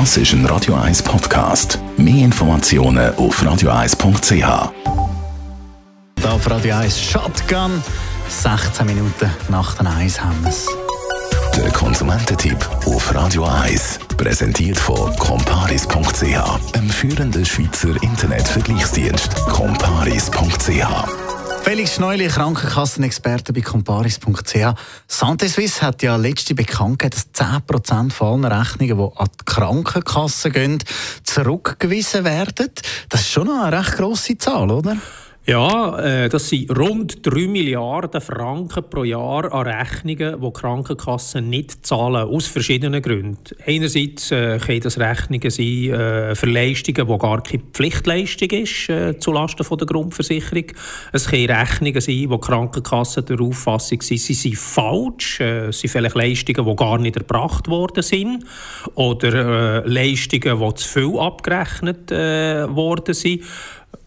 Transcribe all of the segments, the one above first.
Das ist ein Radio 1 Podcast. Mehr Informationen auf radio1.ch. Da auf Radio 1 Shotgun. 16 Minuten nach den 1 haben wir es. Der Konsumententipp auf Radio 1. Präsentiert von comparis.ch, einem führenden Schweizer Internetvergleichsdienst. comparis.ch Felix Schneuli, Krankenkassenexperte bei comparis.ch. Santé Suisse hat ja letzte bekannt dass 10% von allen Rechnungen, die an die Krankenkasse gehen, zurückgewiesen werden. Das ist schon eine recht grosse Zahl, oder? Ja, äh, das sind rund 3 Milliarden Franken pro Jahr an Rechnungen, die Krankenkassen nicht zahlen, aus verschiedenen Gründen. Einerseits äh, können das Rechnungen sein äh, für Leistungen, die gar keine Pflichtleistung ist, zulasten der Grundversicherung. Es können Rechnungen sein, wo Krankenkassen der Auffassung sind, sie sind falsch, es sind vielleicht Leistungen, die gar nicht erbracht worden sind, oder Leistungen, die zu viel abgerechnet worden sind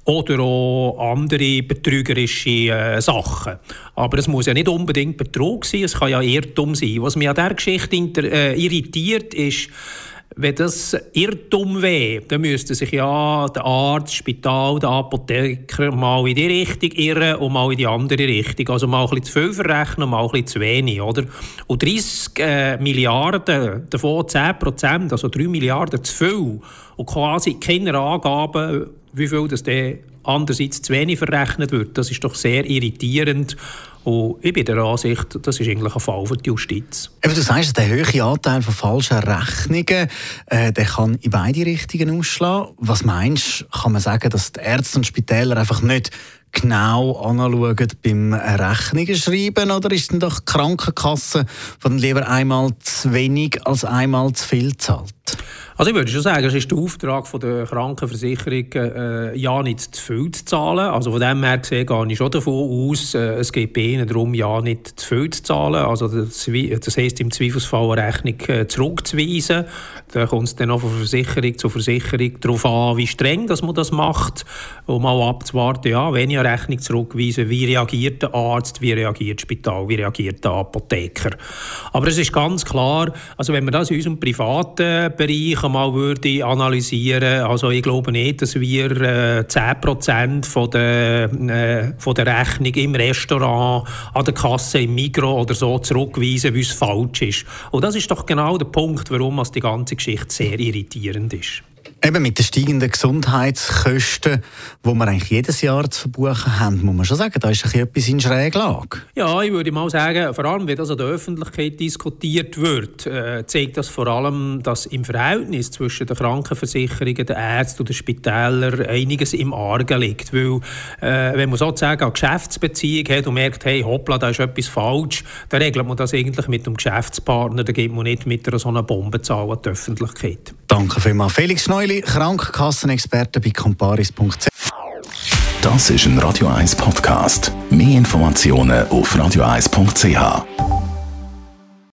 oder auch andere betrügerische äh, Sachen. Aber es muss ja nicht unbedingt Betrug sein, es kann ja Irrtum sein. Was mich an dieser Geschichte äh, irritiert, ist, wenn das Irrtum wäre, dann müsste sich ja der Arzt, das Spital, der Apotheker mal in die Richtung irren und mal in die andere Richtung. Also mal ein bisschen zu viel verrechnen und mal ein bisschen zu wenig. Oder? Und 30 äh, Milliarden, davon 10 Prozent, also 3 Milliarden zu viel. Und quasi keine Angaben, wie viel das dann andererseits zu wenig verrechnet wird. Das ist doch sehr irritierend. Und ich bin der Ansicht, das ist eigentlich ein Fall für die Justiz. Eben, du sagst, der hohe Anteil von falschen Rechnungen äh, der kann in beide Richtungen ausschlagen. Was meinst du, kann man sagen, dass die Ärzte und Spitäler einfach nicht genau anschauen beim Rechnungen schreiben oder ist denn doch die Krankenkasse von lieber einmal zu wenig als einmal zu viel zahlt? Also ich würde schon sagen, es ist der Auftrag von der Krankenversicherung, äh, ja nicht zu viel zu zahlen. Also von dem her gesehen gehe ich schon davon aus, äh, es geht bei ihnen darum, ja nicht zu viel zu zahlen. Also das, das heisst im Zweifelsfall eine Rechnung äh, zurückzuweisen. Da kommt es dann auch von Versicherung zu Versicherung darauf an, wie streng dass man das macht, um mal abzuwarten, ja, wenn ich eine Rechnung zurückweise, wie reagiert der Arzt, wie reagiert das Spital, wie reagiert der Apotheker. Aber es ist ganz klar, also wenn man das in unserem privaten Bereich mal würde analysieren Also ich glaube nicht, dass wir äh, 10% von der, äh, von der Rechnung im Restaurant, an der Kasse, im Migro oder so zurückweisen, wie es falsch ist. Und das ist doch genau der Punkt, warum die ganze Geschichte sehr irritierend ist. Eben mit den steigenden Gesundheitskosten, die wir eigentlich jedes Jahr zu verbuchen haben, muss man schon sagen, da ist ein etwas in Schräglage. Ja, ich würde mal sagen, vor allem, wenn das in der Öffentlichkeit diskutiert wird, äh, zeigt das vor allem, dass im Verhältnis zwischen den Krankenversicherungen, den Ärzten und den Spitälern einiges im Argen liegt. Weil, äh, wenn man sozusagen eine Geschäftsbeziehung hat und merkt, hey, hoppla, da ist etwas falsch, dann regelt man das eigentlich mit dem Geschäftspartner, dann geht man nicht mit einer so einer Bombenzahl an die Öffentlichkeit. Danke vielmals. Felix Neuli, Krankenkassenexperte bei comparis.ch. Das ist ein Radio 1 Podcast. Mehr Informationen auf radio1.ch.